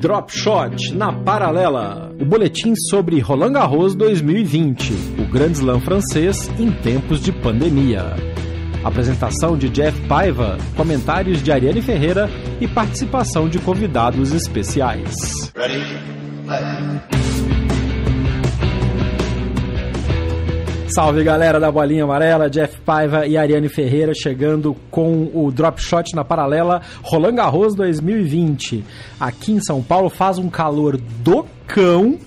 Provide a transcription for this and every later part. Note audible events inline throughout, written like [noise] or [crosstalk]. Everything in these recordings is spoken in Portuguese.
Drop Shot na paralela. O boletim sobre Roland Garros 2020, o Grand Slam francês em tempos de pandemia. Apresentação de Jeff Paiva, comentários de Ariane Ferreira e participação de convidados especiais. Ready? Salve galera da Bolinha Amarela, Jeff Paiva e Ariane Ferreira chegando com o Drop Shot na paralela Roland Garros 2020. Aqui em São Paulo faz um calor do cão,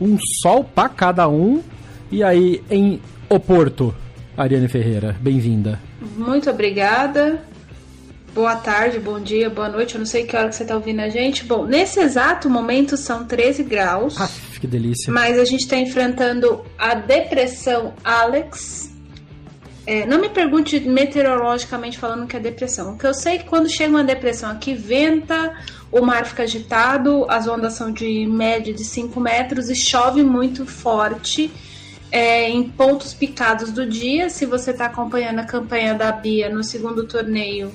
um sol para cada um. E aí em Oporto, Ariane Ferreira, bem-vinda. Muito obrigada. Boa tarde, bom dia, boa noite. Eu não sei que hora que você está ouvindo a gente. Bom, nesse exato momento são 13 graus. Ah, que delícia. Mas a gente está enfrentando a depressão Alex. É, não me pergunte meteorologicamente falando que é depressão. O que eu sei é que quando chega uma depressão aqui, venta, o mar fica agitado, as ondas são de média de 5 metros e chove muito forte. É, em pontos picados do dia. Se você está acompanhando a campanha da Bia no segundo torneio,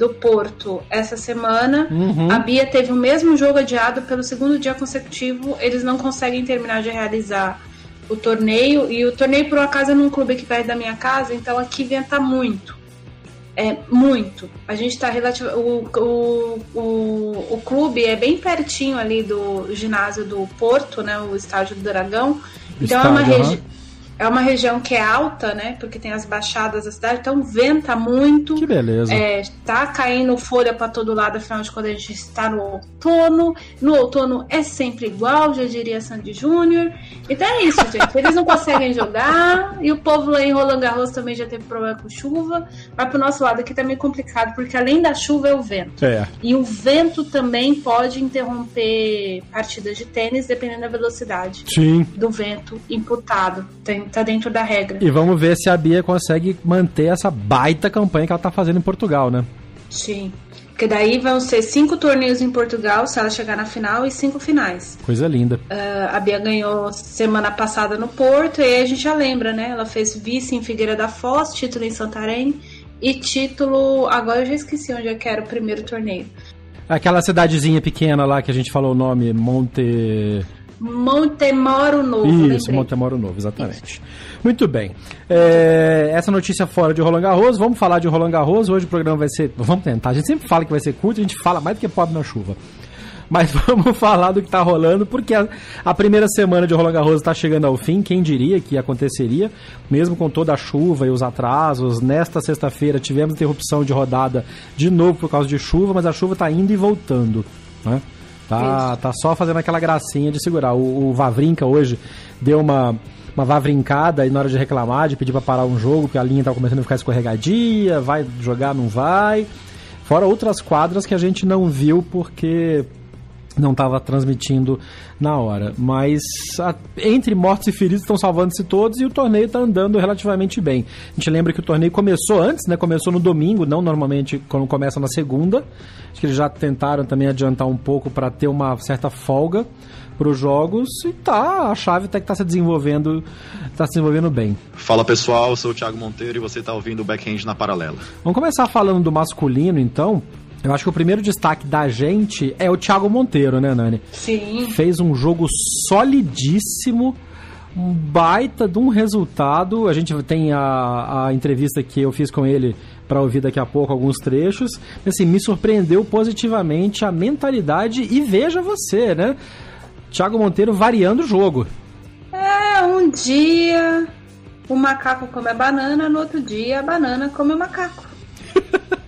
do Porto essa semana. Uhum. A Bia teve o mesmo jogo adiado pelo segundo dia consecutivo. Eles não conseguem terminar de realizar o torneio. E o torneio, por um acaso, é num clube aqui perto da minha casa, então aqui venta muito. É muito. A gente está relativo. O, o, o, o clube é bem pertinho ali do ginásio do Porto, né? O estádio do Dragão. Então estádio, é uma região é uma região que é alta, né? Porque tem as baixadas da cidade, então venta muito. Que beleza. É, tá caindo folha para todo lado, afinal de contas a gente está no outono. No outono é sempre igual, já diria Sandy Júnior. Então é isso, gente. [laughs] Eles não conseguem jogar. E o povo lá em Roland Garros também já teve problema com chuva. Mas pro nosso lado aqui tá meio complicado, porque além da chuva é o vento. É. E o vento também pode interromper partidas de tênis, dependendo da velocidade Sim. do vento imputado. Tem tá dentro da regra. E vamos ver se a Bia consegue manter essa baita campanha que ela tá fazendo em Portugal, né? Sim. Porque daí vão ser cinco torneios em Portugal, se ela chegar na final, e cinco finais. Coisa linda. Uh, a Bia ganhou semana passada no Porto, e aí a gente já lembra, né? Ela fez vice em Figueira da Foz, título em Santarém, e título. Agora eu já esqueci onde é que era o primeiro torneio. Aquela cidadezinha pequena lá que a gente falou o nome, Monte. Montemoro Novo. Isso, lembrei. Montemoro Novo, exatamente. Isso. Muito bem. É, essa notícia fora de Roland Garros, vamos falar de Roland Garros. Hoje o programa vai ser. Vamos tentar. A gente sempre fala que vai ser curto, a gente fala mais do que pobre na chuva. Mas [laughs] vamos falar do que está rolando, porque a, a, primeira semana de Roland Garros está chegando ao fim. Quem diria que aconteceria, mesmo com toda a chuva e os atrasos. Nesta sexta-feira tivemos interrupção de rodada de novo por causa de chuva, mas a chuva está indo e voltando. Né? Tá, tá só fazendo aquela gracinha de segurar. O, o Vavrinka hoje deu uma, uma vavrincada e na hora de reclamar, de pedir para parar um jogo, porque a linha tá começando a ficar escorregadia, vai jogar, não vai. Fora outras quadras que a gente não viu porque não estava transmitindo na hora. Mas a, entre mortos e feridos estão salvando-se todos e o torneio está andando relativamente bem. A gente lembra que o torneio começou antes, né? Começou no domingo, não normalmente quando começa na segunda. Acho que eles já tentaram também adiantar um pouco para ter uma certa folga para os jogos e tá, a chave até que está se desenvolvendo, tá se desenvolvendo bem. Fala pessoal, eu sou o Thiago Monteiro e você está ouvindo o Backhand na Paralela. Vamos começar falando do masculino então. Eu acho que o primeiro destaque da gente é o Thiago Monteiro, né, Nani? Sim. Fez um jogo solidíssimo, um baita de um resultado. A gente tem a, a entrevista que eu fiz com ele para ouvir daqui a pouco alguns trechos. Assim, me surpreendeu positivamente a mentalidade e veja você, né? Thiago Monteiro variando o jogo. É, um dia o macaco come a banana, no outro dia a banana come o macaco.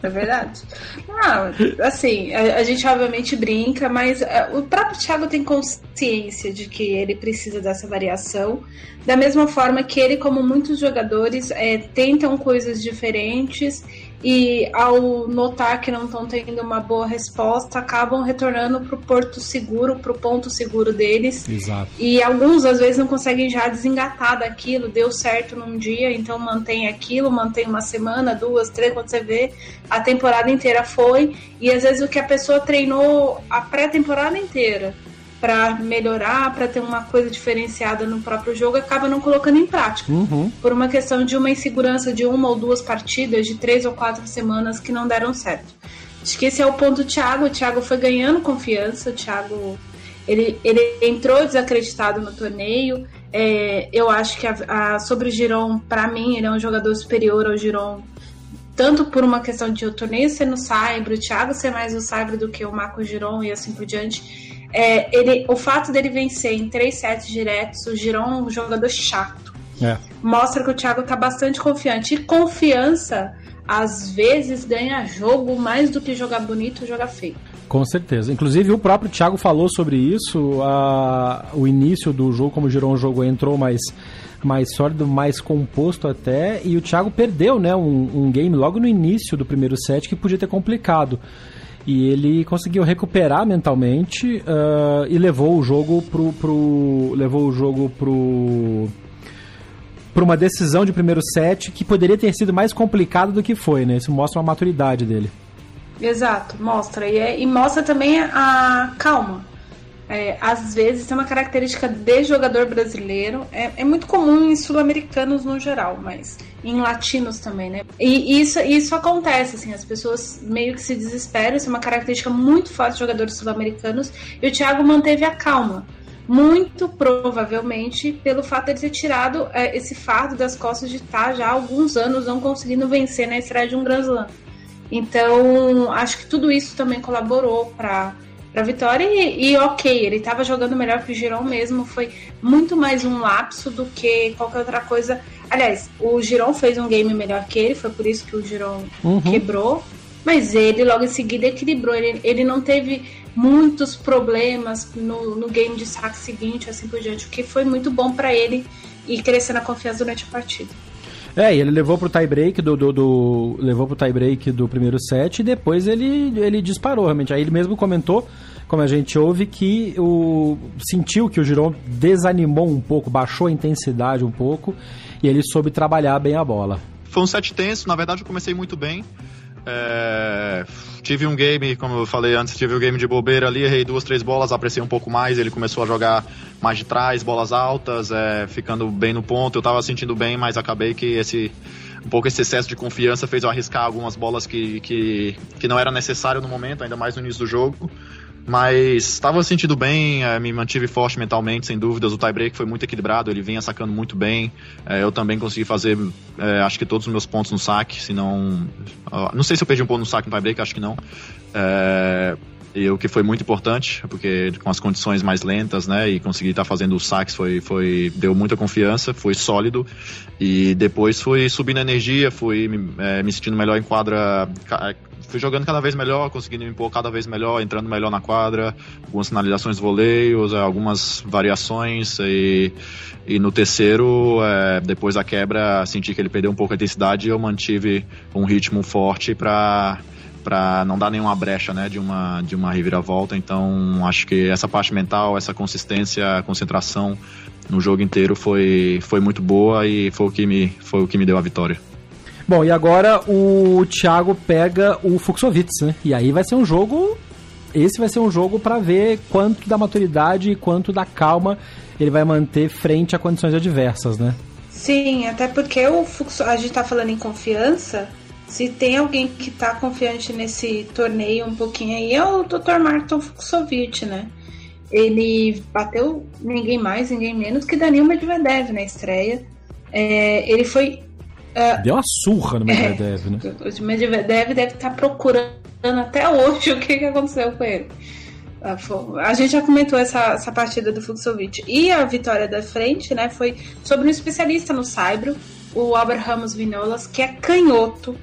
É verdade. Ah, assim, a, a, gente obviamente brinca, mas é, o próprio Thiago tem consciência de que ele precisa dessa variação. Da mesma forma que ele, como muitos jogadores, é, tentam coisas diferentes e ao notar que não estão tendo uma boa resposta, acabam retornando para o porto seguro, para o ponto seguro deles. Exato. E alguns às vezes não conseguem já desengatar daquilo, deu certo num dia, então mantém aquilo, mantém uma semana, duas, três, quando você vê, a temporada inteira foi. E às vezes o que a pessoa treinou a pré-temporada inteira para melhorar, para ter uma coisa diferenciada no próprio jogo, acaba não colocando em prática. Uhum. Por uma questão de uma insegurança de uma ou duas partidas, de três ou quatro semanas que não deram certo. Acho que esse é o ponto do Thiago. O Thiago foi ganhando confiança, o Thiago ele, ele entrou desacreditado no torneio. É, eu acho que a, a, sobre o Giron, para mim, ele é um jogador superior ao Giron, tanto por uma questão de o torneio ser no Cyber, o Thiago ser mais o Cyber do que o Marco Giron e assim por diante é, ele, o fato dele vencer em três sets diretos, o Giron é um jogador chato. É. Mostra que o Thiago tá bastante confiante. E confiança, às vezes, ganha jogo mais do que jogar bonito ou jogar feio. Com certeza. Inclusive, o próprio Thiago falou sobre isso. A, o início do jogo, como o Giron jogo entrou mais, mais sólido, mais composto até. E o Thiago perdeu né, um, um game logo no início do primeiro set que podia ter complicado. E ele conseguiu recuperar mentalmente uh, e levou o jogo pro, pro. levou o jogo pro para uma decisão de primeiro set que poderia ter sido mais complicado do que foi, né? Isso mostra uma maturidade dele. Exato, mostra. E, é, e mostra também a calma é, às vezes é uma característica de jogador brasileiro. É, é muito comum em sul-americanos no geral, mas em latinos também, né? E isso, isso acontece, assim, as pessoas meio que se desesperam. Isso é uma característica muito forte de jogadores sul-americanos. E o Thiago manteve a calma. Muito provavelmente pelo fato de ele ter tirado é, esse fardo das costas de estar já há alguns anos não conseguindo vencer na estreia de um Grand Slam. Então, acho que tudo isso também colaborou para pra vitória e, e, ok, ele estava jogando melhor que o Giron mesmo, foi muito mais um lapso do que qualquer outra coisa. Aliás, o Giron fez um game melhor que ele, foi por isso que o Giron uhum. quebrou, mas ele logo em seguida equilibrou, ele, ele não teve muitos problemas no, no game de saque seguinte, assim por diante, o que foi muito bom para ele e crescer na confiança durante a partida. É, ele levou pro tie break do, do, do, levou pro tie break do primeiro set e depois ele, ele disparou realmente. Aí ele mesmo comentou, como a gente ouve, que o sentiu que o Giron desanimou um pouco, baixou a intensidade um pouco e ele soube trabalhar bem a bola. Foi um set tenso, na verdade eu comecei muito bem. É, tive um game, como eu falei antes, tive um game de bobeira ali, errei duas, três bolas, apreciei um pouco mais, ele começou a jogar mais de trás, bolas altas, é, ficando bem no ponto, eu tava sentindo bem, mas acabei que esse um pouco esse excesso de confiança fez eu arriscar algumas bolas que, que, que não era necessário no momento, ainda mais no início do jogo. Mas estava sentindo bem, é, me mantive forte mentalmente, sem dúvidas. O tiebreak foi muito equilibrado, ele vinha sacando muito bem. É, eu também consegui fazer, é, acho que todos os meus pontos no saque, se não. não sei se eu perdi um ponto no saque no tiebreak, acho que não. E o que foi muito importante, porque com as condições mais lentas, né, e conseguir estar tá fazendo os saques foi, foi, deu muita confiança, foi sólido, e depois fui subindo a energia, fui é, me sentindo melhor em quadra, fui jogando cada vez melhor, conseguindo me impor cada vez melhor, entrando melhor na quadra, algumas finalizações voleios, algumas variações. E, e no terceiro, é, depois da quebra, senti que ele perdeu um pouco a intensidade e eu mantive um ritmo forte para para não dar nenhuma brecha, né, de uma de uma reviravolta. Então, acho que essa parte mental, essa consistência, concentração no jogo inteiro foi foi muito boa e foi o que me foi o que me deu a vitória. Bom, e agora o Thiago pega o Fuxovitz, né? E aí vai ser um jogo. Esse vai ser um jogo para ver quanto da maturidade e quanto da calma ele vai manter frente a condições adversas, né? Sim, até porque o Fuxo, a gente tá falando em confiança. Se tem alguém que tá confiante nesse torneio um pouquinho aí, é o Dr. Martin Fuxovic, né? Ele bateu ninguém mais, ninguém menos que Daniel Medvedev na estreia. É, ele foi Uh, Deu uma surra no [laughs] Medvedev, é, né? O Medvedev deve estar tá procurando até hoje [laughs] o que, que aconteceu com ele. A gente já comentou essa, essa partida do Fuxovic. E a vitória da frente, né, foi sobre um especialista no Saibro, o Albert Ramos Vinolas, que é canhoto,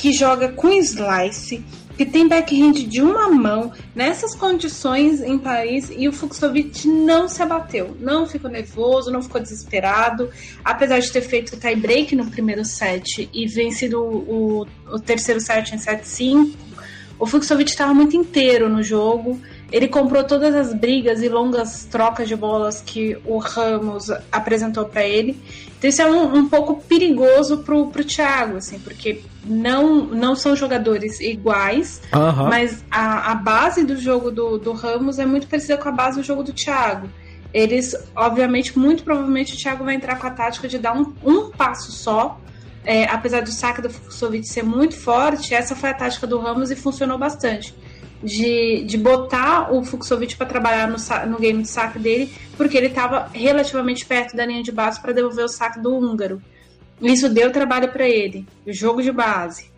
que joga com slice, que tem backhand de uma mão, nessas condições em Paris, e o Fuxovic não se abateu, não ficou nervoso, não ficou desesperado, apesar de ter feito tie break no primeiro set e vencido o, o, terceiro set em 7-5, o Fuxovic estava muito inteiro no jogo, ele comprou todas as brigas e longas trocas de bolas que o Ramos apresentou para ele. Então isso é um, um, pouco perigoso pro, pro Thiago, assim, porque não, não são jogadores iguais, mas a, a base do jogo do, do Ramos é muito parecida com a base do jogo do Thiago. Eles, obviamente, muito provavelmente o Thiago vai entrar com a tática de dar um, um passo só. É, apesar do saque do Fuxovic ser muito forte, essa foi a tática do Ramos e funcionou bastante. De, de botar o Fuxovic para trabalhar no, no game de saque dele, porque ele estava relativamente perto da linha de base para devolver o saque do húngaro. Isso deu trabalho para ele, o jogo de base.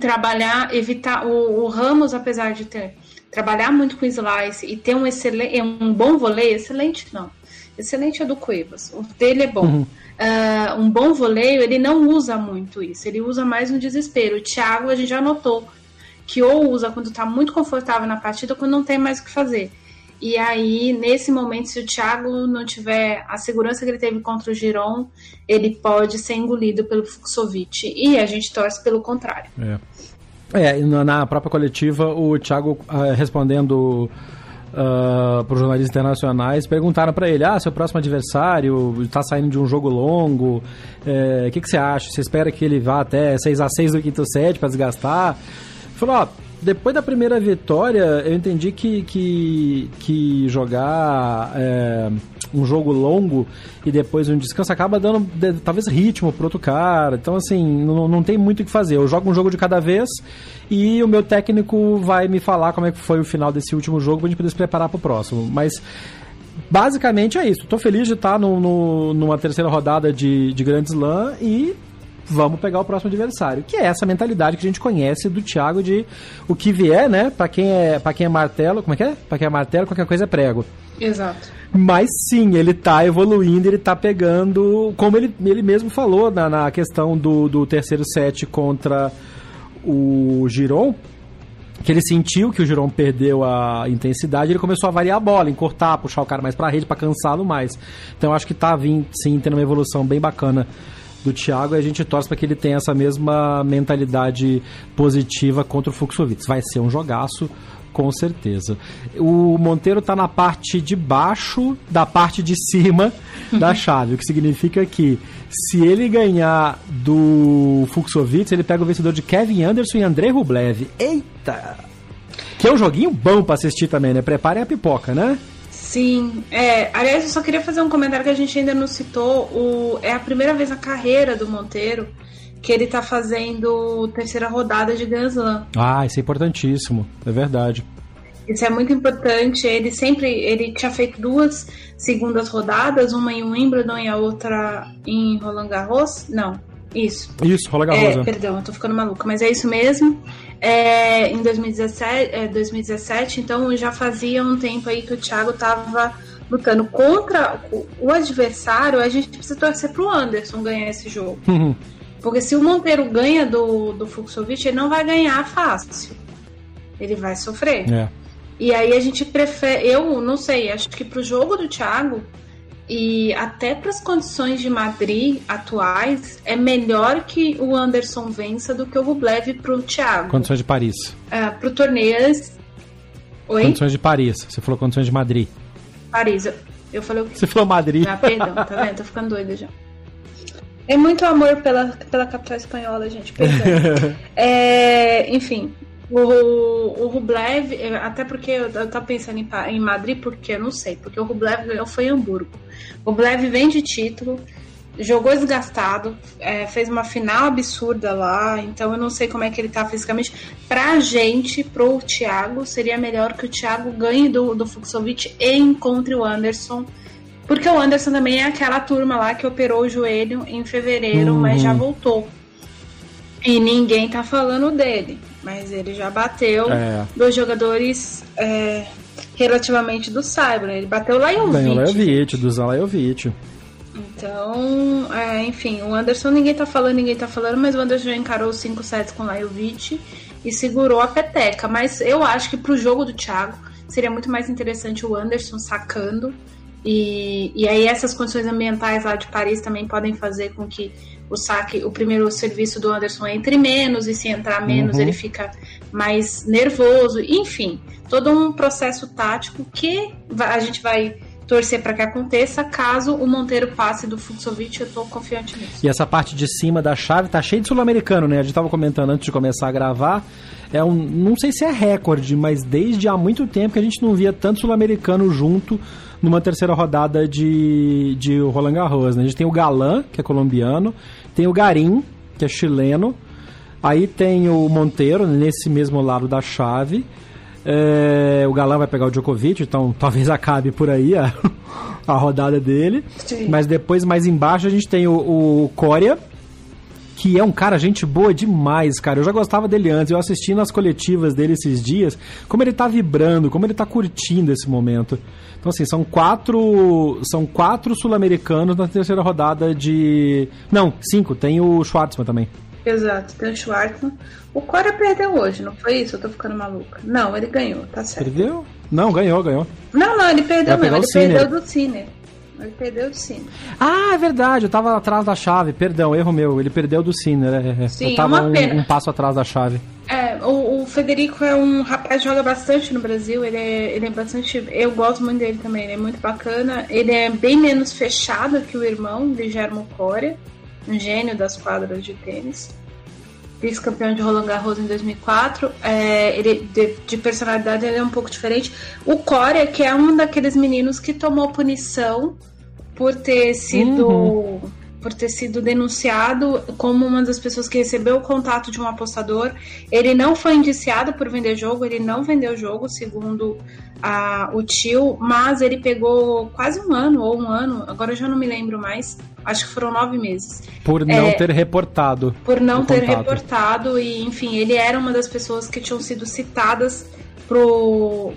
Trabalhar, evitar. O, o Ramos, apesar de ter trabalhar muito com slice e ter um excelente, um bom voleio, excelente não. Excelente é do Cuevas. O dele é bom. Ah, um bom voleio, ele não usa muito isso. Ele usa mais no desespero. O Thiago, a gente já notou que ou usa quando tá muito confortável na partida ou quando não tem mais o que fazer. E aí, nesse momento, se o Thiago não tiver a segurança que ele teve contra o Giron, ele pode ser engolido pelo Fuxovic. E a gente torce pelo contrário. É. É, e na, própria coletiva, o Thiago ah, respondendo para os jornalistas internacionais, perguntaram para ele: ah, seu próximo adversário está saindo de um jogo longo, é, o que, que você acha? Você espera que ele vá até 6 a 6 do quinto set para desgastar? Falou: ó, depois da primeira vitória, eu entendi que, que, que jogar é, um jogo longo e depois um descanso acaba dando talvez ritmo pro outro cara. Então, assim, não, não tem muito o que fazer. Eu jogo um jogo de cada vez e o meu técnico vai me falar como é que foi o final desse último jogo pra gente poder se preparar pro próximo. Mas. Basicamente é isso. Tô feliz de estar no, no- numa terceira rodada de, de Grand Slam e vamos pegar o próximo adversário. Que é essa mentalidade que a gente conhece do Thiago de o que vier, né? Pra quem é, pra quem é martelo, como é que é? Pra quem é martelo, qualquer coisa é prego. Exato. Mas sim, ele tá evoluindo, ele tá pegando. Como ele, ele mesmo falou na, na questão do, do terceiro set contra o Giron, que ele sentiu que o Giron perdeu a intensidade, ele começou a variar a bola, encurtar, puxar o cara mais pra rede, pra cansá-lo mais. Então eu acho que tá vindo, sim, tendo uma evolução bem bacana do Thiago e a gente torce para que ele tenha essa mesma mentalidade positiva contra o Fuxovic. Vai ser um jogaço, com certeza. O Monteiro tá na parte de baixo da parte de cima da [laughs] chave, o que significa que se ele ganhar do Fuxovic, ele pega o vencedor de Kevin Anderson e Andrei Rublev. Eita! Que é um joguinho bom pra assistir também, né? Preparem a pipoca, né? Sim, é, aliás, eu só queria fazer um comentário que a gente ainda não citou. O, é a primeira vez na carreira do Monteiro que ele tá fazendo terceira rodada de Grand Slam. Ah, isso é importantíssimo, é verdade. Isso é muito importante. Ele sempre ele tinha feito duas segundas rodadas, uma em Wimbledon e a outra em Roland Garros. Não, isso. Isso, rola É, Garrosa. perdão, eu tô ficando maluca, mas é isso mesmo. É, em 2017, é, 2017, então já fazia um tempo aí que o Thiago tava lutando contra o, o adversário. A gente precisa torcer pro Anderson ganhar esse jogo. Uhum. Porque se o Monteiro ganha do, do Fuxovic, ele não vai ganhar fácil. Ele vai sofrer. É. E aí a gente prefere, eu não sei, acho que pro jogo do Thiago e até para as condições de Madrid atuais, é melhor que o Anderson vença do que o Rublev pro Thiago. Condições de Paris. Ah, pro torneio. Oi? Condições de Paris. Você falou condições de Madrid. Paris. Eu, eu falei o quê? Você falou Madrid. Ah, perdão, tá vendo? Tô ficando doida já. É muito amor pela, pela capital espanhola, gente. Perdão. [laughs] É, enfim, o, o Rublev, até porque eu, eu tava pensando em, em Madrid, porque eu não sei, porque o Rublev ganhou foi em Hamburgo. O Rublev vem de título, jogou desgastado, é, fez uma final absurda lá, então eu não sei como é que ele tá fisicamente. Pra gente, pro Thiago, seria melhor que o Thiago ganhe do, do Fuxovic e encontre o Anderson. Porque o Anderson também é aquela turma lá que operou o joelho em fevereiro, Uhum. mas já voltou. E ninguém tá falando dele. Mas ele já bateu É. dois jogadores é, relativamente do Cyber. Ele bateu lá em Ganhou o Lajovic, do Zan Lajovic. Então, é, enfim, o Anderson ninguém tá falando, ninguém tá falando, mas o Anderson já encarou 5 sets com o Lajovic e segurou a peteca. Mas eu acho que pro jogo do Thiago seria muito mais interessante o Anderson sacando. E, e aí essas condições ambientais lá de Paris também podem fazer com que o saque, o primeiro serviço do Anderson entre menos, e se entrar menos uhum. ele fica mais nervoso. Enfim, todo um processo tático que a gente vai torcer para que aconteça. Caso o Monteiro passe do Fuxovic, eu tô confiante nisso. E essa parte de cima da chave tá cheia de sul-americano, né? A gente tava comentando antes de começar a gravar. É um, não sei se é recorde, mas desde há muito tempo que a gente não via tanto sul-americano junto numa terceira rodada de, de Roland Garros. Né? A gente tem o Galan, que é colombiano, tem o Garim, que é chileno, aí tem o Monteiro, nesse mesmo lado da chave, é, o Galã vai pegar o Djokovic, então [laughs] talvez acabe por aí a, [laughs] a rodada dele. Sim. Mas depois, mais embaixo, a gente tem o, o Coria, que é um cara gente boa demais, cara. Eu já gostava dele antes, eu assisti nas coletivas dele esses dias, como ele tá vibrando, como ele tá curtindo esse momento. Então, assim, são quatro. São quatro sul-americanos na terceira rodada de. Não, cinco, tem o Schwartzman também. Exato, tem o Schwartzman. O Cora perdeu hoje, não foi isso? Eu tô ficando maluca. Não, ele ganhou, tá certo. Perdeu? Não, ganhou, ganhou. Não, não, ele perdeu mesmo. Ele perdeu do Cine. Ele perdeu do Cine. Ah, é verdade, eu tava atrás da chave, perdão, erro meu. Ele perdeu do né? Sim, eu tava uma pena. Um, um, passo atrás da chave. É, o, o, Federico é um rapaz que joga bastante no Brasil, ele é, ele é bastante. Eu gosto muito dele também, ele é muito bacana. Ele é bem menos fechado que o irmão, Guilherme Coria, um gênio das quadras de tênis vice-campeão de Roland Garros em 2004. É, ele de, de, personalidade ele é um pouco diferente. O Corea, que é um daqueles meninos que tomou punição por ter sido uhum. por ter sido denunciado como uma das pessoas que recebeu o contato de um apostador. Ele não foi indiciado por vender jogo, ele não vendeu jogo, segundo a, o tio, mas ele pegou quase um ano ou um ano, agora eu já não me lembro mais, acho que foram nove meses. Por não é, ter reportado. Por não ter contato. reportado, e enfim, ele era uma das pessoas que tinham sido citadas pro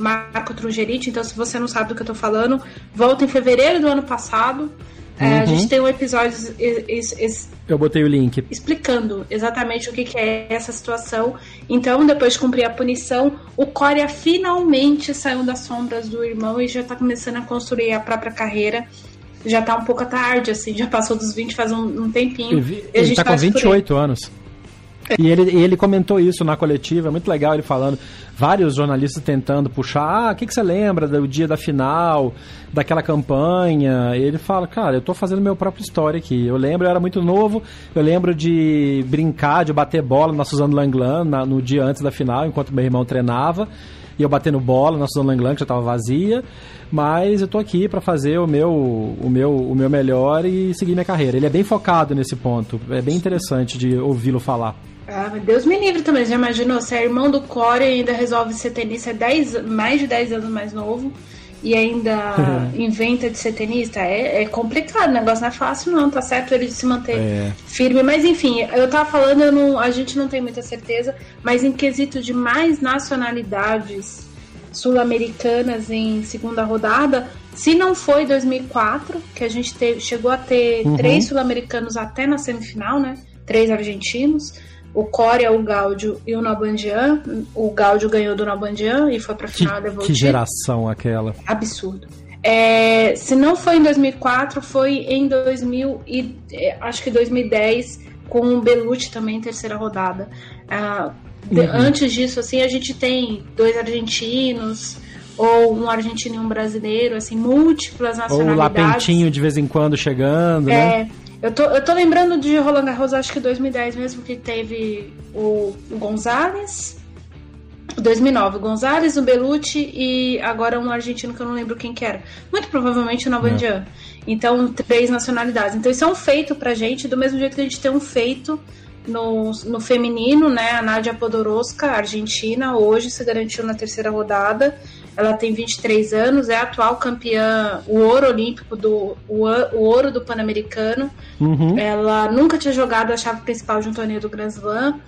Marco Trungerite, então se você não sabe do que eu tô falando, volta em fevereiro do ano passado. É, uhum. a gente tem um episódio. Es, es, eu botei o link. Explicando exatamente o que, que, é essa situação. Então, depois de cumprir a punição, o Corea finalmente saiu das sombras do irmão e já tá começando a construir a própria carreira. Já tá um pouco tarde, assim, já passou dos 20 faz um, um tempinho. Ele, ele tá com 28 anos. E ele, ele comentou isso na coletiva, é muito legal ele falando. Vários jornalistas tentando puxar, ah, o que, que você lembra do dia da final, daquela campanha? E ele fala, cara, eu tô fazendo meu próprio história aqui. Eu lembro, eu era muito novo, eu lembro de brincar, de bater bola na Suzano Langlan na, no dia antes da final, enquanto meu irmão treinava. E eu batendo bola na Suzano Langlan, que já estava vazia. Mas eu tô aqui para fazer o meu, o, meu, o meu melhor e seguir minha carreira. Ele é bem focado nesse ponto. É bem interessante de ouvi-lo falar. Ah, Deus me livre também. Já imaginou? Você é irmão do Core e ainda resolve ser tenista é mais de 10 anos mais novo e ainda [laughs] inventa de ser tenista? É, é, complicado, o negócio não é fácil, não. Tá certo ele se manter é. firme. Mas enfim, eu tava falando, eu não, a gente não tem muita certeza, mas em quesito de mais nacionalidades sul-americanas em segunda rodada, se não foi 2004, que a gente teve, chegou a ter uhum. três sul-americanos até na semifinal, né? Três argentinos o Corea, o Gáudio e o Nabandian. O Gáudio ganhou do Nabandian e foi pra final que, Que geração aquela. Absurdo. É, se não foi em 2004, foi em 2000 e é, acho que 2010 com o Belucci também em terceira rodada. Ah, uhum. Antes disso, assim, a gente tem dois argentinos ou um argentino e um brasileiro, assim, múltiplas nacionalidades. Ou o Lapentinho de vez em quando chegando, é, né? Eu tô, eu tô lembrando de Roland Garros, acho que 2010 mesmo, que teve o, o Gonzalez. 2009, o Gonzalez, o Belucci e agora um argentino que eu não lembro quem que era. Muito provavelmente o Nabandian. É. Então, três nacionalidades. Então, isso é um feito pra gente, do mesmo jeito que a gente tem um feito no, no feminino, né? A Nádia Podoroska, argentina, hoje se garantiu na terceira rodada. Ela tem 23 anos, é atual campeã, o ouro olímpico do o, o ouro do Pan-Americano. Uhum. Ela nunca tinha jogado a chave principal de um torneio do Grand Slam.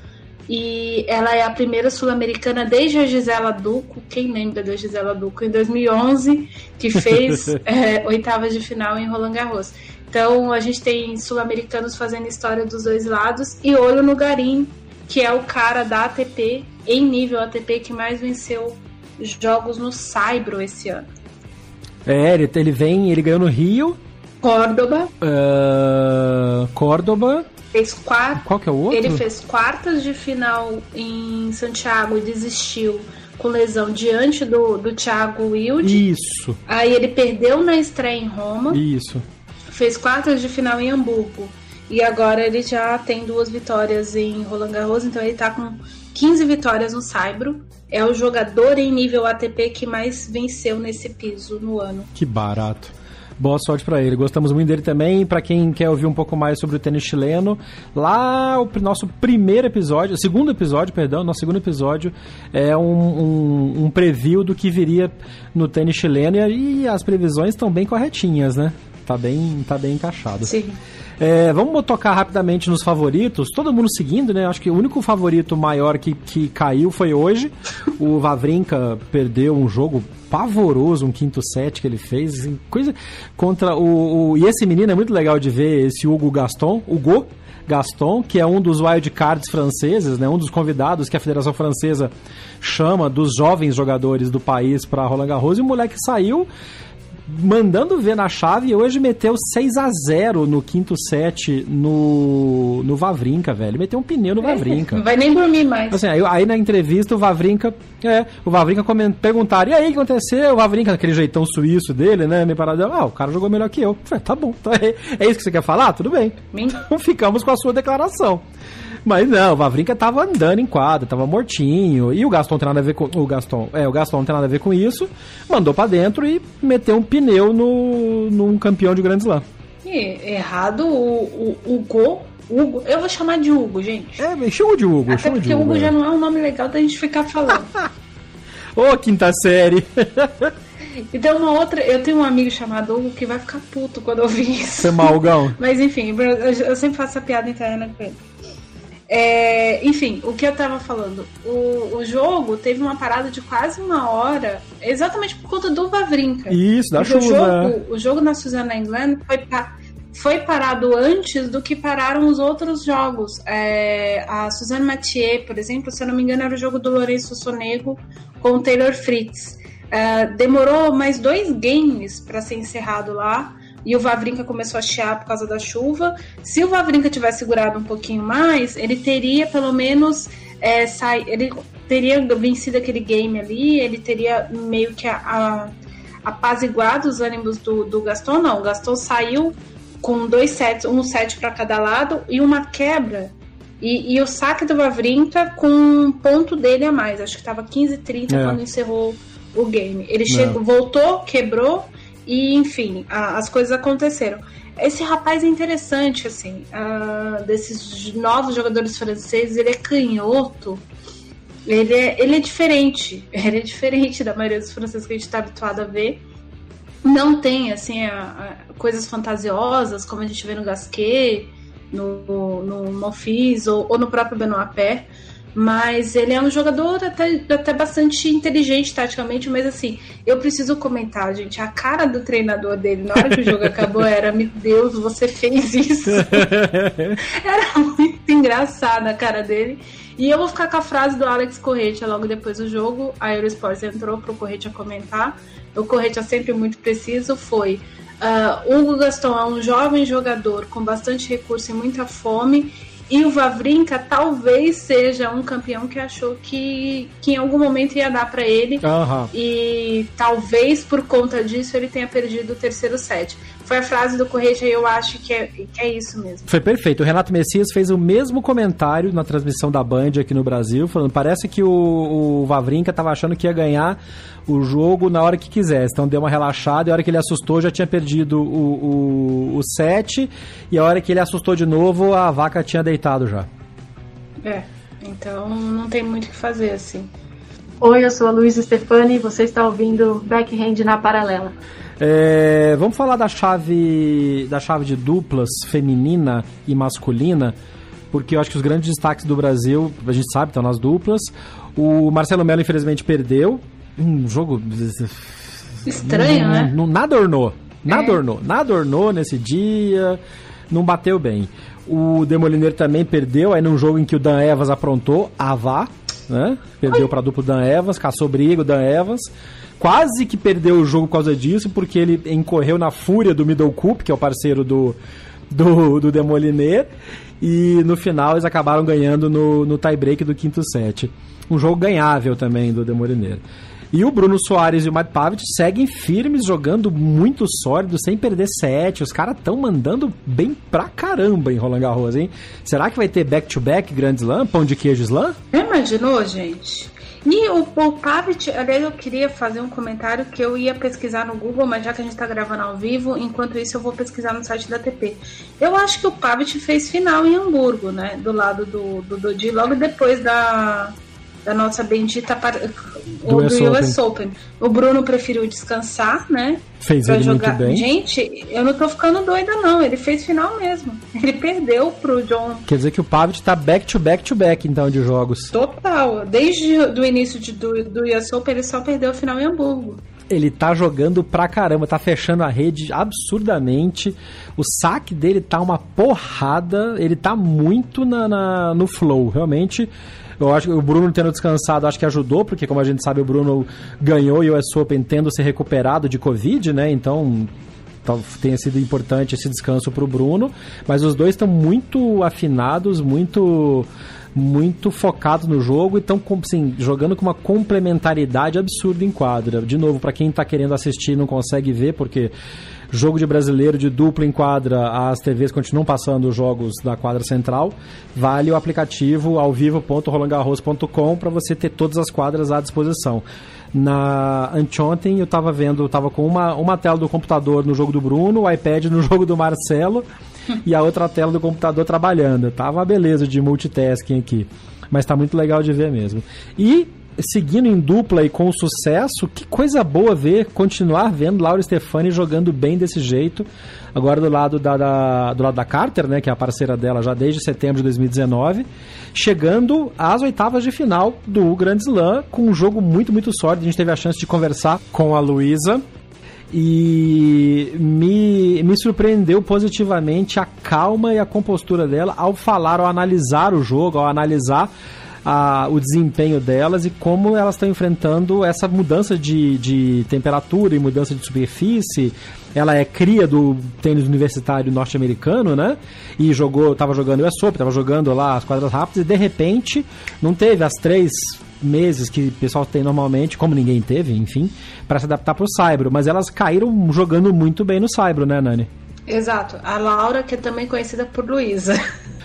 E ela é a primeira sul-americana desde a Gisela Duco. Quem lembra da Gisela Duco? Em 2011, que fez [laughs] é, oitavas de final em Roland Garros. Então a gente tem sul-americanos fazendo história dos dois lados e olho no Garim, que é o cara da ATP, em nível ATP, que mais venceu jogos no Saibro esse ano. É, ele, ele vem, ele ganhou no Rio. Córdoba. Uh, Córdoba. Fez quatro. Qual que é o outro? Ele fez quartas de final em Santiago e desistiu com lesão diante do, do Thiago Wilde. Isso. Aí ele perdeu na estreia em Roma. Isso. Fez quartas de final em Hamburgo. E agora ele já tem duas vitórias em Roland Garros, então ele tá com 15 vitórias no Saibro. É o jogador em nível ATP que mais venceu nesse piso no ano. Que barato. Boa sorte para ele. Gostamos muito dele também. Para quem quer ouvir um pouco mais sobre o tênis chileno, lá o nosso primeiro episódio, segundo episódio, perdão, nosso segundo episódio é um, um, um preview do que viria no tênis chileno e, e as previsões estão bem corretinhas, né? Tá bem, tá bem encaixado. Sim. É, vamos tocar rapidamente nos favoritos. Todo mundo seguindo, né? Acho que o único favorito maior que, que caiu foi hoje. O Vavrinka perdeu um jogo pavoroso, um quinto set que ele fez. Assim, coisa contra o, o, E esse menino é muito legal de ver, esse Hugo Gaston, Hugo Gaston, que é um dos wildcards franceses, né? Um dos convidados que a Federação Francesa chama dos jovens jogadores do país para Roland Garros. E o moleque saiu mandando ver na chave e hoje meteu 6 a 0 no quinto set no, no Vavrinca, velho. Meteu um pneu no Vavrinca. Não vai nem dormir mais. Assim, aí, aí na entrevista o Vavrinca, é, o Vavrinca coment, perguntaram, e aí, o que aconteceu? O Vavrinca, aquele jeitão suíço dele, né, me parado, ah, o cara jogou melhor que eu. falei, tá bom, tá, é, é isso que você quer falar? Tudo bem. Então ficamos com a sua declaração. Mas não, o Vavrinca tava andando em quadra, tava mortinho. E o Gaston tem nada a ver com. O Gaston, é, o Gaston não tem nada a ver com isso. Mandou para dentro e meteu um pneu no, num campeão de Grand Slam. E, errado o, o, o Go Hugo, eu vou chamar de Hugo, gente. É, chama de Hugo. Até porque Hugo, Hugo é. já não é um nome legal da gente ficar falando. [laughs] Ô, oh, quinta série. [laughs] E tem uma outra. Eu tenho um amigo chamado Hugo que vai ficar puto quando eu ouvir isso. Você é malgão. [laughs] Mas enfim, eu sempre faço essa piada interna com ele. É, enfim, o que eu tava falando, o, o jogo teve uma parada de quase uma hora, exatamente por conta do Vavrinka. Isso, da chuva. O jogo, o jogo na Suzana England foi, foi parado antes do que pararam os outros jogos. É, a Suzanne Mathieu, por exemplo, se eu não me engano, era o jogo do Lourenço Sonego com o Taylor Fritz. É, demorou mais dois games para ser encerrado lá e o Vavrinka começou a chiar por causa da chuva. Se o Vavrinka tivesse segurado um pouquinho mais, ele teria pelo menos é, sai, ele teria vencido aquele game ali, ele teria meio que a, a, apaziguado os ânimos do, do Gaston. Não, o Gaston saiu com dois sets, um set para cada lado e uma quebra. E, e, o saque do Vavrinka com um ponto dele a mais. Acho que estava 15-30 é. quando encerrou o game. Ele chegou, voltou, quebrou e, enfim, a, as coisas aconteceram. Esse rapaz é interessante, assim, uh, desses novos jogadores franceses, ele é canhoto, ele é, ele é diferente, [laughs] ele é diferente da maioria dos franceses que a gente está habituado a ver. Não tem, assim, a, a, coisas fantasiosas, como a gente vê no Gasquet, no, no Monfils ou, ou no próprio Benoit Paire. Mas ele é um jogador até, até bastante inteligente taticamente, mas assim, eu preciso comentar, gente, a cara do treinador dele na hora que o jogo [laughs] acabou era, meu Deus, você fez isso. [laughs] era muito engraçada a cara dele. E eu vou ficar com a frase do Alex Corretia logo depois do jogo. A Eurosports entrou pro Corretia comentar. O Corretia sempre muito preciso foi uh, Hugo Gaston é um jovem jogador com bastante recurso e muita fome e o Vavrinka talvez seja um campeão que achou que, que em algum momento ia dar para ele. Uhum. E talvez por conta disso ele tenha perdido o terceiro set. Foi a frase do Correia e eu acho que é, que é isso mesmo. Foi perfeito. O Renato Messias fez o mesmo comentário na transmissão da Band aqui no Brasil, falando: parece que o, o Vavrinka tava achando que ia ganhar o jogo na hora que quisesse. Então deu uma relaxada e a hora que ele assustou já tinha perdido o, o, o set e a hora que ele assustou de novo a vaca tinha deitado já. É, então não tem muito o que fazer assim. Oi, eu sou a Luísa Stefani e você está ouvindo Backhand na Paralela. É, vamos falar da chave da chave de duplas feminina e masculina. porque eu acho que os grandes destaques do Brasil, a gente sabe, estão nas duplas. O Marcelo Melo, infelizmente, perdeu. Um jogo. Estranho, não, né? Não, nada ornou. Nada É. ornou. Nada ornou nesse dia. Não bateu bem. O Demoliner também perdeu, aí num jogo em que o Dan Evans aprontou, a vá, né? Perdeu pra duplo Dan Evans, caçou briga o Dan Evans. Quase que perdeu o jogo por causa disso, porque ele incorreu na fúria do Middle Cup, que é o parceiro do, do, do Demoliner. E no final eles acabaram ganhando no, no tie-break do quinto set. Um jogo ganhável também do Demoliner. E o Bruno Soares e o Matt Pavic seguem firmes, jogando muito sólido, sem perder set. Os caras estão mandando bem pra caramba em Roland Garros, hein? Será que vai ter back-to-back Grand Slam, pão de queijo slam? Imaginou, gente? E o, o Pavic, aliás, eu queria fazer um comentário que eu ia pesquisar no Google, mas já que a gente tá gravando ao vivo, enquanto isso eu vou pesquisar no site da TP. Eu acho que o Pavic fez final em Hamburgo, né? Do lado do, do Dodi, logo depois da, da nossa bendita Do o US do US Open. O Bruno preferiu descansar, né? Fez ele jogar. muito bem. Gente, eu não tô ficando doida, não. Ele fez final mesmo. Ele perdeu pro John Quer dizer que o Pavic tá back-to-back-to-back, então, de jogos. Total. Desde o início de, do, do US Open, ele só perdeu o final em Hamburgo. Ele tá jogando pra caramba, tá fechando a rede absurdamente. O saque dele tá uma porrada. Ele tá muito na, na- no flow, realmente. Eu acho que o Bruno tendo descansado, acho que ajudou, porque como a gente sabe, o Bruno ganhou o US Open tendo se recuperado de Covid, né? Então tenha sido importante esse descanso pro Bruno. Mas os dois estão muito afinados, muito muito focados no jogo e estão assim, jogando com uma complementaridade absurda em quadra. De novo, para quem tá querendo assistir e não consegue ver, porque jogo de brasileiro de dupla em quadra, as TVs continuam passando os jogos da quadra central. Vale o aplicativo ao vivo.rolangarros.com para você ter todas as quadras à disposição. Na anteontem eu tava vendo, eu tava com uma, uma tela do computador no jogo do Bruno, o iPad no [laughs] jogo do Marcelo e a outra tela do computador trabalhando. Tava uma beleza de multitasking aqui. Mas tá muito legal de ver mesmo. E seguindo em dupla e com sucesso, que coisa boa ver, continuar vendo Laura Stefani jogando bem desse jeito. Agora do lado da, da- do lado da Carter, né, que é a parceira dela já desde setembro de 2019, chegando às oitavas de final do Grand Slam com um jogo muito, muito sólido. A gente teve a chance de conversar com a Luísa e me, me surpreendeu positivamente a calma e a compostura dela ao falar, ao analisar o jogo, ao analisar a- o desempenho delas e como elas estão enfrentando essa mudança de, de temperatura e mudança de superfície. Ela é cria do tênis universitário norte-americano, né? E jogou, tava jogando o US Open, tava jogando lá as quadras rápidas e de repente não teve as três meses que o pessoal tem normalmente, como ninguém teve, enfim, para se adaptar pro Saibro, mas elas caíram jogando muito bem no Saibro, né, Nani? Exato. A Laura, que é também conhecida por Luísa. [laughs]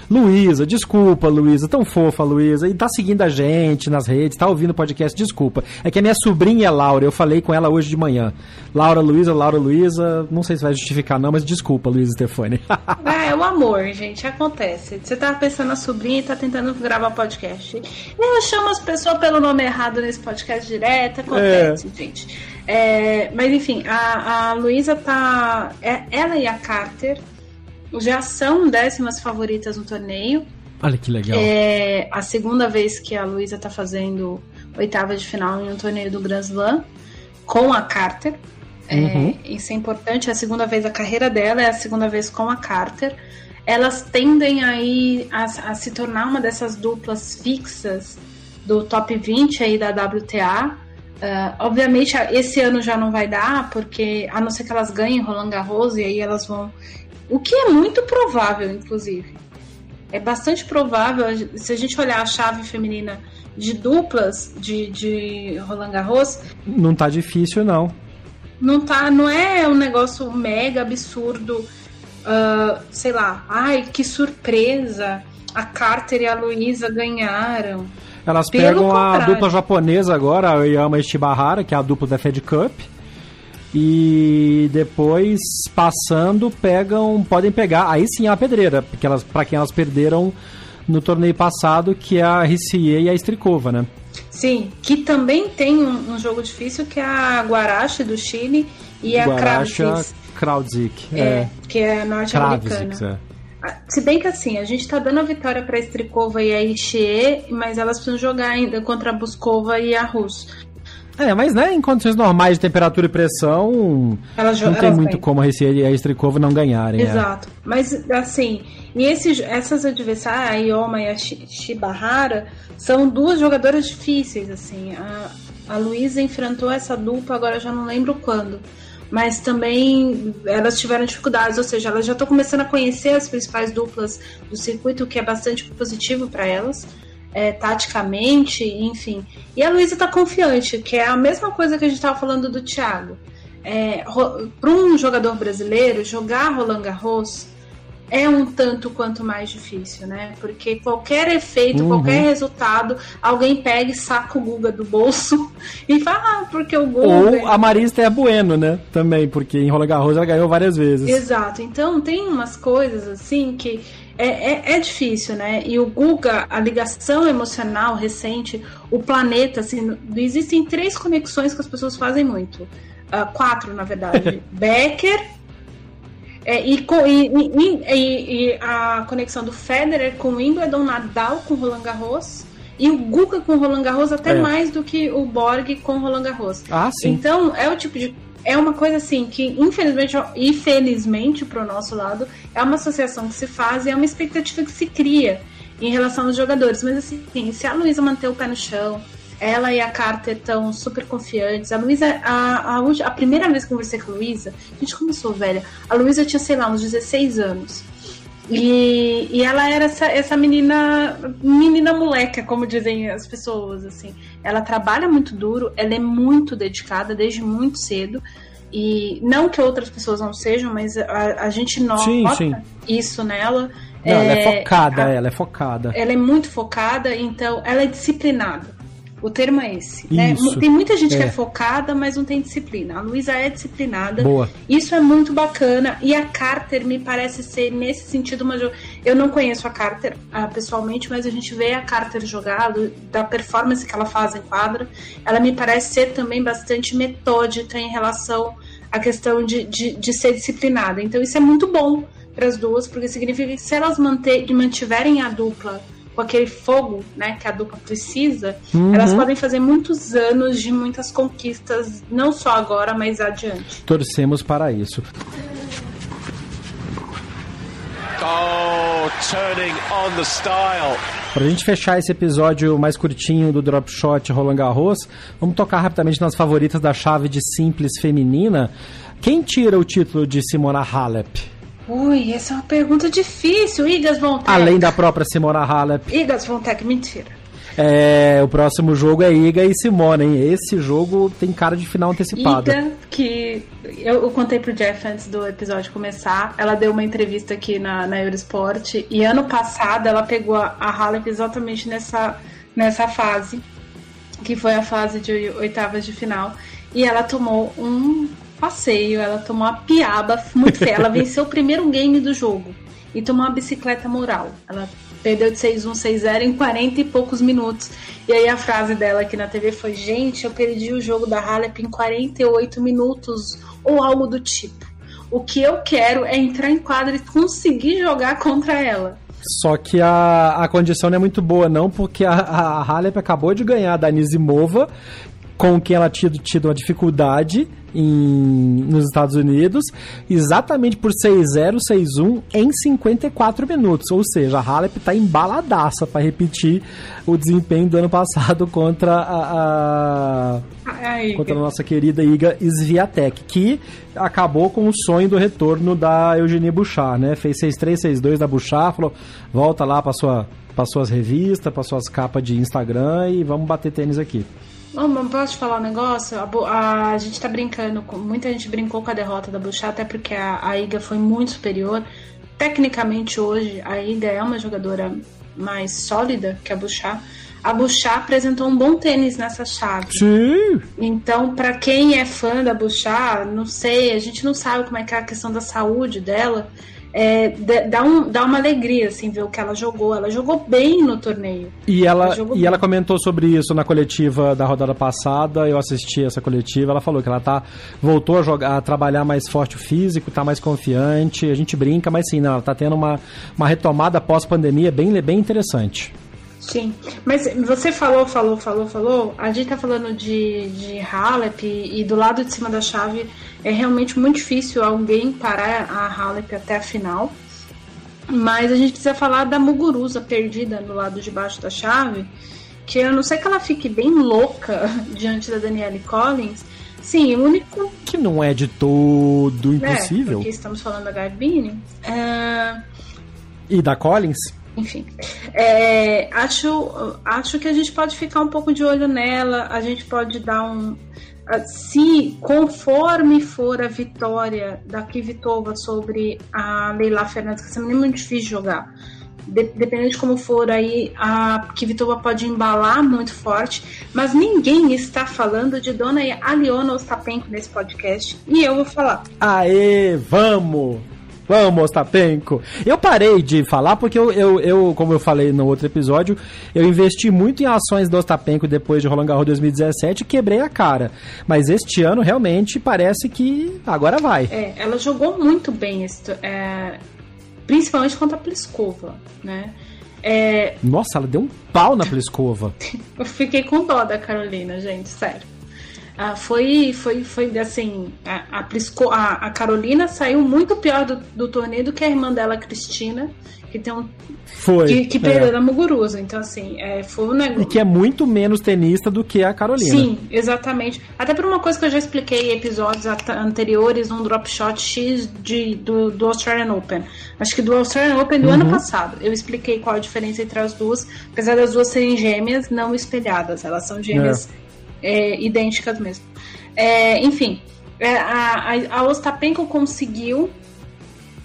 Luísa, desculpa, Luísa, tão fofa, Luísa, e tá seguindo a gente nas redes, tá ouvindo o podcast, desculpa. É que a minha sobrinha é Laura, eu falei com ela hoje de manhã. Laura Luísa, Laura Luísa, não sei se vai justificar não, mas desculpa, Luísa Stefani. [laughs] É, é o amor, gente, acontece. Você tava pensando na sobrinha e tá tentando gravar podcast. Eu chamo as pessoas pelo nome errado nesse podcast direto, acontece, gente. É, mas enfim, a, a Luísa tá. é- ela e a Carter já são décimas favoritas no torneio. Olha que legal. É a segunda vez que a Luísa tá fazendo oitava de final em um torneio do Grand Slam com a Carter. É, Uhum. isso é importante. É a segunda vez a carreira dela, é a segunda vez com a Carter. Elas tendem aí a, a se tornar uma dessas duplas fixas do top 20 aí da WTA. Ah, obviamente, a- esse ano já não vai dar, porque a não ser que elas ganhem Roland Garros e aí elas vão. O que é muito provável, inclusive. É bastante provável, se a gente olhar a chave feminina de duplas de, de Roland Garros, Não tá difícil, não. não tá, não é um negócio mega absurdo, ah, sei lá, ai, que surpresa, a Carter e a Luísa ganharam. Elas Pelo pegam a contrário. dupla japonesa agora, a Oyama Shibahara, que é a dupla da Fed Cup. E depois, passando, pegam. Podem pegar. Aí sim é a pedreira, porque elas, pra quem elas perderam no torneio passado, que é a Rissier e a Strikova, né? Sim, que também tem um, um jogo difícil que é a Guarache do Chile e a Guaracha Kravitz, Krautzik. é, que é norte-americana. Kravitz, é. Ah, Se bem que assim, a gente tá dando a vitória pra Strikova e a Ishie, mas elas precisam jogar ainda contra a Buskova e a Rus. É, mas né, em condições normais de temperatura e pressão, Elas não tem muito têm. como a Recife e a Strikova não ganharem. é. Exato. Mas, assim, e esses, essas adversárias, a Ioma e a Shi- Shibahara, são duas jogadoras difíceis, assim. A, a Luísa enfrentou essa dupla, agora já não lembro quando. Mas também elas tiveram dificuldades, ou seja, elas já estão começando a conhecer as principais duplas do circuito, o que é bastante positivo para elas. é, taticamente, enfim. E a Luísa tá confiante, que é a mesma coisa que a gente tava falando do Thiago. É, para um jogador brasileiro, jogar Roland Garros é um tanto quanto mais difícil, né? Porque qualquer efeito, Uhum. qualquer resultado, alguém pega e saca o Guga do bolso [laughs] e fala, ah, porque o Guga. Ou a Marista é Bueno, né? Também, porque em Roland Garros ela ganhou várias vezes. Exato. Então tem umas coisas assim que é, é, é difícil, né? E o Guga, a ligação emocional recente, o planeta, assim, existem três conexões que as pessoas fazem muito. Ah, quatro, na verdade. [laughs] Becker. É, e, e- e- e- a conexão do Federer com o Wimbledon, Nadal com Roland Garros e o Guga com Roland Garros até É. mais do que o Borg com Roland Garros. Ah, sim. Então, é o tipo de. É uma coisa assim que, infelizmente e felizmente pro nosso lado, é uma associação que se faz e é uma expectativa que se cria em relação aos jogadores. Mas assim, se a Luísa manter o pé no chão, ela e a Carter estão super confiantes. A Luísa, a, a, a primeira vez que eu conversei com a Luísa, a gente começou velha. A Luísa tinha, sei lá, uns 16 anos. E, e ela era essa, essa menina, menina moleca, como dizem as pessoas, assim. Ela trabalha muito duro, ela é muito dedicada desde muito cedo. E não que outras pessoas não sejam, mas a, a gente nota Sim, sim. isso nela. Não, ela é É, focada, a- ela é focada. ela é muito focada, então ela é disciplinada. O termo é esse. Né? Tem muita gente que É. é focada, mas não tem disciplina. A Luísa é disciplinada. Boa. Isso é muito bacana. E a Carter me parece ser, nesse sentido, uma. jo- Eu não conheço a Carter ah, pessoalmente, mas a gente vê a Carter jogar, do- da performance que ela faz em quadra. Ela me parece ser também bastante metódica em relação à questão de, de, de ser disciplinada. Então, isso é muito bom para as duas, porque significa que se elas manter, mantiverem a dupla com aquele fogo né, que a dupla precisa, Uhum. elas podem fazer muitos anos de muitas conquistas, não só agora, mas adiante. Torcemos para isso. Oh, turning on the style. Pra gente fechar esse episódio mais curtinho do Drop Shot Roland Garros, vamos tocar rapidamente nas favoritas da chave de simples feminina. Quem tira o título de Simona Halep? Ui, essa é uma pergunta difícil. Igas Vontek. Além da própria Simona Halep. Igas Vontek, mentira. É, o próximo jogo é Iga e Simona, hein? Esse jogo tem cara de final antecipada. Iga, que eu, eu contei pro Jeff antes do episódio começar, ela deu uma entrevista aqui na, na Eurosport e ano passado ela pegou a, a Halep exatamente nessa, nessa fase, que foi a fase de oitavas de final, e ela tomou um passeio, ela tomou uma piaba muito feia. Ela venceu o primeiro game do jogo e tomou uma bicicleta moral. Ela perdeu de 6-1, 6-0 em 40 e poucos minutos. E aí a frase dela aqui na TV foi: Gente, eu perdi o jogo da Halep em 48 minutos, ou algo do tipo. O que eu quero é entrar em quadra e conseguir jogar contra ela. Só que a, a condição não é muito boa, não, porque a, a Halep acabou de ganhar da Anisimova, com quem ela tinha tido uma dificuldade em, nos Estados Unidos, exatamente por 6-0, 6-1 em 54 minutos. Ou seja, a Halep tá embaladaça para repetir o desempenho do ano passado [laughs] contra a- a, Ai, contra a nossa querida Iga Sviatek, que acabou com o sonho do retorno da Eugenie Bouchard, né? Fez 6-3, 6-2 da Bouchard, falou, volta lá para sua para suas revistas, para suas capas de Instagram e vamos bater tênis aqui. Não, mas posso te falar um negócio? A, Bo- a gente tá brincando, com, muita gente brincou com a derrota da Bouchard, até porque a, a Iga foi muito superior. Tecnicamente, hoje, a Iga é uma jogadora mais sólida que a Bouchard. A Bouchard apresentou um bom tênis nessa chave. Sim! Então, pra quem é fã da Bouchard, não sei, a gente não sabe como é que é a questão da saúde dela. É, dá, um, dá uma alegria, assim, ver o que ela jogou. Ela jogou bem no torneio. E ela, Ela e ela comentou sobre isso na coletiva da rodada passada. Eu assisti essa coletiva. Ela falou que ela tá voltou a jogar, a trabalhar mais forte o físico, tá mais confiante. A gente brinca, mas sim, não, ela tá tendo uma, uma retomada pós-pandemia bem, bem interessante. Sim, mas você falou, falou, falou, falou. A gente tá falando de, de Halep e, do lado de cima da chave é realmente muito difícil alguém parar a Halep até a final. Mas a gente precisa falar da Muguruza perdida no lado de baixo da chave, que a não ser que ela fique bem louca [laughs] diante da Danielle Collins. Sim, o único. Que não é de todo impossível. É, porque estamos falando da Garbine. É... E da Collins? Enfim, é, acho, acho que a gente pode ficar um pouco de olho nela, a gente pode dar um. Se conforme for a vitória da Kvitova sobre a Leila Fernandes, que é muito difícil jogar, de, dependendo de como for aí, a Kvitova pode embalar muito forte, mas ninguém está falando de Dona Aliona Ostapenko nesse podcast, e eu vou falar. Aê, vamos! Vamos, Ostapenko. Eu parei de falar porque eu, eu, eu, como eu falei no outro episódio, eu investi muito em ações do Ostapenko depois de Roland Garros 2017 e quebrei a cara. Mas este ano realmente parece que agora vai. É, ela jogou muito bem, é, principalmente contra a Pliskova, né? É... Nossa, ela deu um pau na [laughs] Pliskova. eu fiquei com dó da Carolina, gente, sério. Ah, foi, foi, foi assim, a, a, a, a, Carolina saiu muito pior do, do torneio do que a irmã dela, Cristina, que tem um. Foi. Que, que perdeu é. Muguruza. Então, assim, é, foi um negócio. E que é muito menos tenista do que a Carolina. Sim, exatamente. Até por uma coisa que eu já expliquei em episódios anteriores, um drop shot X de, do, do Australian Open. Acho que do Australian Open do uhum. ano passado. Eu expliquei qual a diferença entre as duas. Apesar das duas serem gêmeas, não espelhadas. Elas são gêmeas. É é, idênticas mesmo. É, enfim, é, a, a, a Ostapenko conseguiu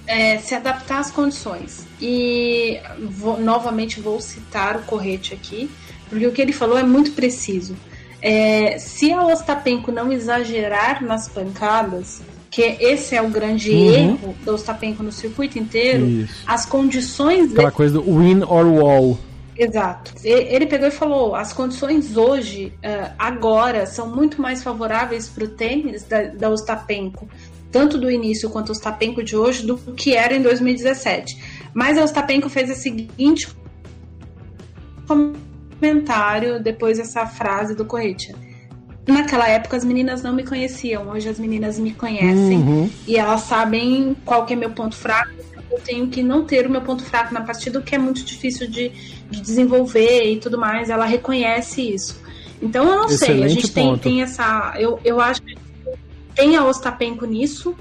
é, se adaptar às condições. E vou, novamente vou citar o Correte aqui, porque o que ele falou é muito preciso. É, se a Ostapenko não exagerar nas pancadas, que esse é o grande uhum. erro da Ostapenko no circuito inteiro, Isso. as condições... Aquela de... coisa do win or wall. Exato. Ele pegou e falou: as condições hoje, uh, agora, são muito mais favoráveis para o tênis da, da Ostapenko, tanto do início quanto o Ostapenko de hoje, do que era em 2017. Mas a Ostapenko fez o seguinte comentário depois dessa frase do Corretia. Naquela época as meninas não me conheciam, hoje as meninas me conhecem uhum. e elas sabem qual que é meu ponto fraco. Eu tenho que não ter o meu ponto fraco na partida, o que é muito difícil de, de desenvolver e tudo mais, ela reconhece isso. Então eu não Excelente sei, a gente tem, tem essa. Eu, eu acho que tem a Ostapenko nisso.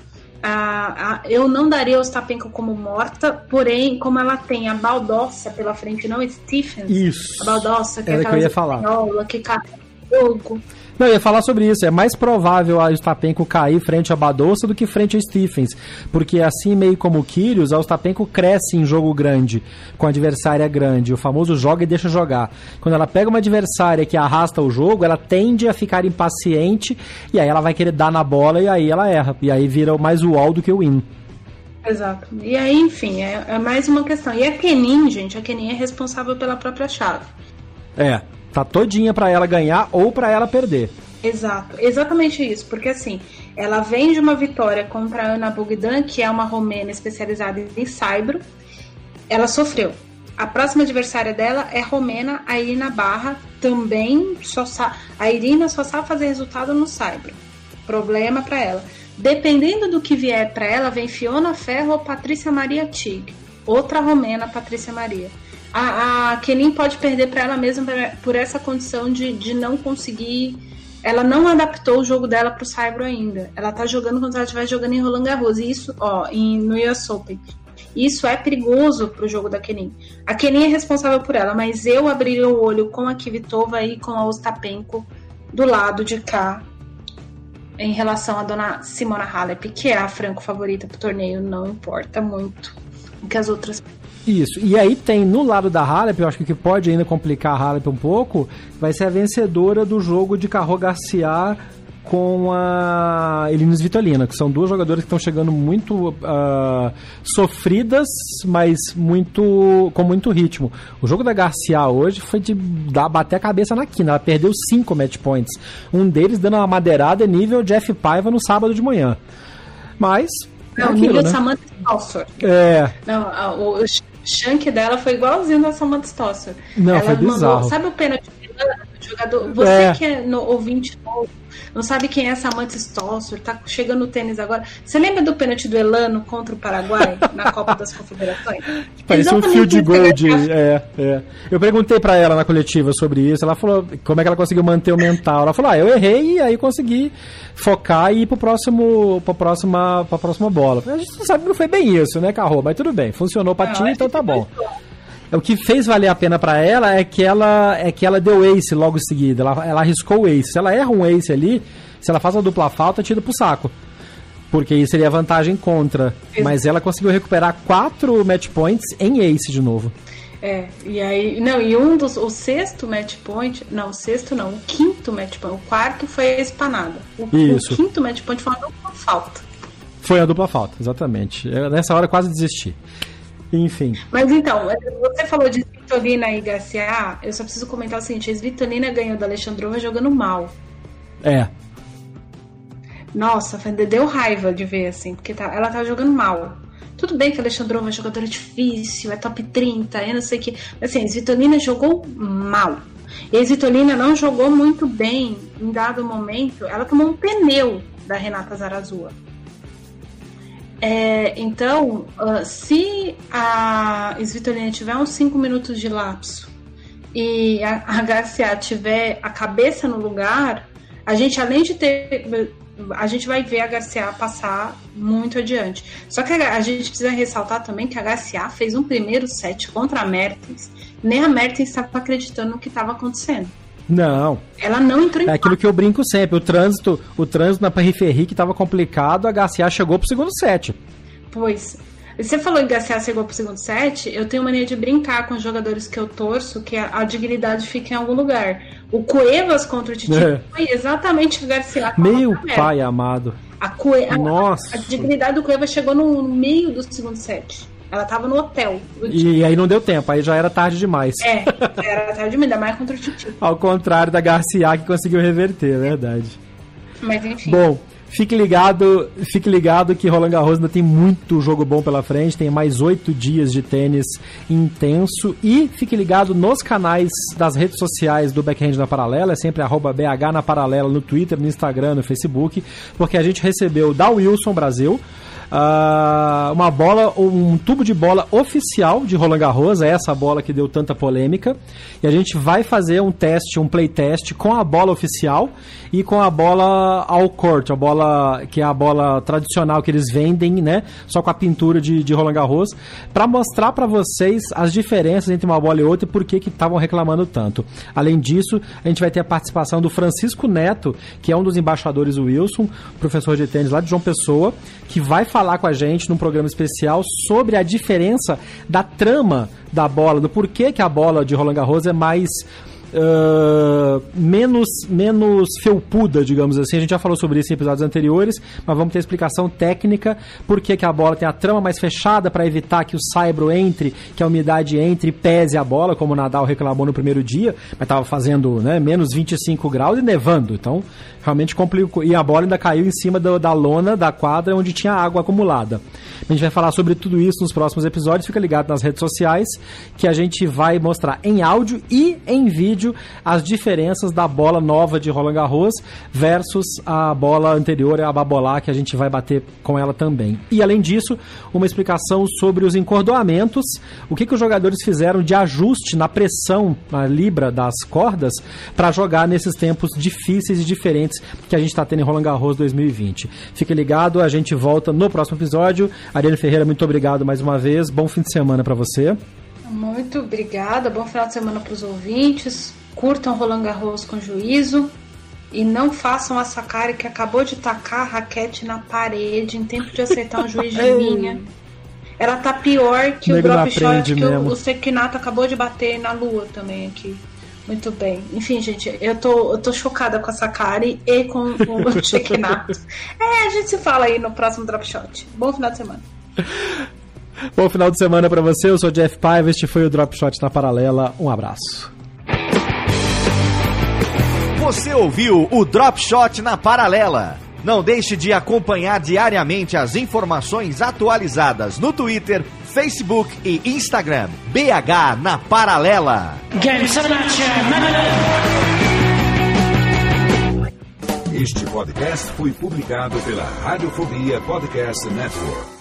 Eu não daria a Ostapenko como morta, porém, como ela tem a Baldossa pela frente, não Stephens. Isso. A Baldossa, que é Era é aquela que eu ia falar. que fogo. Não, eu ia falar sobre isso. É mais provável a Ostapenko cair frente a Badosa do que frente a Stephens. Porque assim, meio como o Kyrgios, a Ostapenko cresce em jogo grande, com adversária grande. O famoso joga e deixa jogar. Quando ela pega uma adversária que arrasta o jogo, ela tende a ficar impaciente e aí ela vai querer dar na bola e aí ela erra. E aí vira mais o all do que o win. Exato. E aí, enfim, é, é mais uma questão. E a Kenin, gente, a Kenin é responsável pela própria chave. É, Tá todinha para ela ganhar ou para ela perder. Exato, exatamente isso, porque assim, ela vem de uma vitória contra a Ana Bogdan, que é uma romena especializada em saibro. Ela sofreu. A próxima adversária dela é romena, a Irina Barra, também só a Irina só sabe fazer resultado no saibro. Problema para ela. Dependendo do que vier para ela, vem Fiona Ferro ou Patrícia Maria Tig. Outra romena, Patrícia Maria a, a Kenin pode perder para ela mesma por essa condição de, de não conseguir. Ela não adaptou o jogo dela para o Saibro ainda. Ela tá jogando se ela estivesse jogando em Roland Garros. E isso, ó, em, no US Open. Isso é perigoso pro jogo da Kenin. A Kenin é responsável por ela, mas eu abriria o olho com a Kvitova e com a Ostapenko do lado de cá em relação à dona Simona Halep, que é a franco favorita pro torneio, não importa muito o que as outras isso. E aí tem no lado da Halep, eu acho que o que pode ainda complicar a Halep um pouco, vai ser a vencedora do jogo de Carro Garcia com a Elina Svitolina, que são duas jogadoras que estão chegando muito uh, sofridas, mas muito com muito ritmo. O jogo da Garcia hoje foi de dar, bater a cabeça na quina. Ela perdeu cinco match points. Um deles dando uma madeirada nível Jeff Paiva no sábado de manhã. Mas. Não, é aquilo, nível né? Samantha Stosser. É. Não, o, o shank dela foi igualzinho da Samantha Stosser. Não, Ela foi bizarro. Mandou, sabe o pênalti jogador? Você é. que é no, ouvinte novo não sabe quem é Samantha Stossor, tá chegando no tênis agora. Você lembra do pênalti do Elano contra o Paraguai na Copa das Confederações? [laughs] Parecia um fio de gol de. É, é. Eu perguntei para ela na coletiva sobre isso, ela falou como é que ela conseguiu manter o mental. Ela falou: ah, eu errei e aí consegui focar e ir pro próximo, pra próxima, pra próxima bola. A gente sabe que não foi bem isso, né, Carro? Mas tudo bem, funcionou pra ti, então tá bom. O que fez valer a pena para ela é que ela é que ela deu ace logo em seguida. Ela, ela arriscou o ace. Se ela erra um ace ali, se ela faz a dupla falta, tira pro saco. Porque isso seria vantagem contra. Mas ela conseguiu recuperar quatro match points em ace de novo. É, e aí. Não, e um dos. O sexto match point. Não, o sexto não, o quinto match point. O quarto foi a espanada. O, Isso. o quinto match point foi uma dupla falta. Foi a dupla falta, exatamente. Eu, nessa hora quase desisti. Enfim. Mas então, você falou de Svitolina e Garcia, eu só preciso comentar o seguinte: a Svitolina ganhou da Alexandrova jogando mal. É. Nossa, deu raiva de ver, assim, porque tá, ela tá jogando mal. Tudo bem que a Alexandrova é jogadora difícil, é top 30, é não sei o que. Mas assim, a Svitolina jogou mal. E a Svitolina não jogou muito bem em dado momento. Ela tomou um pneu da Renata Zarazua. É, então, uh, se a Svitolina tiver uns 5 minutos de lapso e a, a tiver a cabeça no lugar, a gente, além de ter. A gente vai ver a HCA passar muito adiante. Só que a, a gente precisa ressaltar também que a HCA fez um primeiro set contra a Mertens. Nem a Mertens estava acreditando no que estava acontecendo. Não. Ela não entrou em É aquilo que eu brinco sempre. O trânsito, o trânsito na Periferi que estava complicado, a HCA chegou pro segundo set. Pois. Você falou em HCA chegou pro segundo set, eu tenho mania de brincar com os jogadores que eu torço, que a, a dignidade fica em algum lugar. O Cuevas contra o Titi é. foi exatamente o Garcia. Meu pai amado. A, Cue... Nossa. A, a, dignidade do Cuevas chegou no meio do segundo set. Ela tava no hotel. E aí não deu tempo, aí já era tarde demais. É, era tarde demais, ainda mais contra o Titi. [laughs] Ao contrário da Garcia que conseguiu reverter, é verdade. Mas enfim. Bom, Fique ligado, fique ligado que Roland Garros ainda tem muito jogo bom pela frente, tem mais oito dias de tênis intenso e fique ligado nos canais das redes sociais do Backhand na Paralela, é sempre arroba BH na Paralela no Twitter, no Instagram, no Facebook, porque a gente recebeu da Wilson Brasil uh, uma bola, um tubo de bola oficial de Roland Garros, é essa bola que deu tanta polêmica. E a gente vai fazer um teste, um playtest com a bola oficial e com a bola ao court, a bola que é a bola tradicional que eles vendem, né? Só com a pintura de, de Roland Garros, para mostrar para vocês as diferenças entre uma bola e outra e por que estavam reclamando tanto. Além disso, a gente vai ter a participação do Francisco Neto, que é um dos embaixadores do Wilson, professor de tênis lá de João Pessoa, que vai falar com a gente num programa especial sobre a diferença da trama da bola, do porquê que a bola de Roland Garros é mais uh, menos, menos felpuda, digamos assim. A gente já falou sobre isso em episódios anteriores, mas vamos ter explicação técnica por que a bola tem a trama mais fechada para evitar que o saibro entre, que a umidade entre e pese a bola, como o Nadal reclamou no primeiro dia, mas estava fazendo né, menos 25 graus e nevando. Então, realmente complicou. E a bola ainda caiu em cima do, da lona da quadra onde tinha água acumulada. A gente vai falar sobre tudo isso nos próximos episódios. Fica ligado nas redes sociais que a gente vai mostrar em áudio e em vídeo as diferenças da bola nova de Roland Garros versus a bola anterior, a Babolá, que a gente vai bater com ela também. E além disso, uma explicação sobre os encordoamentos, o que, que os jogadores fizeram de ajuste na pressão, na libra das cordas, para jogar nesses tempos difíceis e diferentes que a gente está tendo em Roland Garros 2020. Fique ligado, a gente volta no próximo episódio. Ariane Ferreira, muito obrigado mais uma vez. Bom fim de semana para você. Muito obrigada. Bom final de semana para os ouvintes. Curtam Roland Garros com juízo. E não façam a Sakari que acabou de tacar a raquete na parede em tempo de acertar um juiz de [laughs] linha. Ela tá pior que o, o drop shot que o, o Sekinato acabou de bater na lua também aqui Muito bem. Enfim, gente, eu tô, eu tô chocada com essa Kari e com o [laughs] Chequenato. é, a gente se fala aí no próximo Drop Shot. Bom final de semana. [laughs] Bom final de semana para você. Eu sou Jeff Paiva. Este foi o Drop Shot na Paralela. Um abraço. Você ouviu o Drop Shot na Paralela. Não deixe de acompanhar diariamente as informações atualizadas no Twitter, Facebook e Instagram. BH na Paralela. Este podcast foi publicado pela Radiofobia Podcast Network.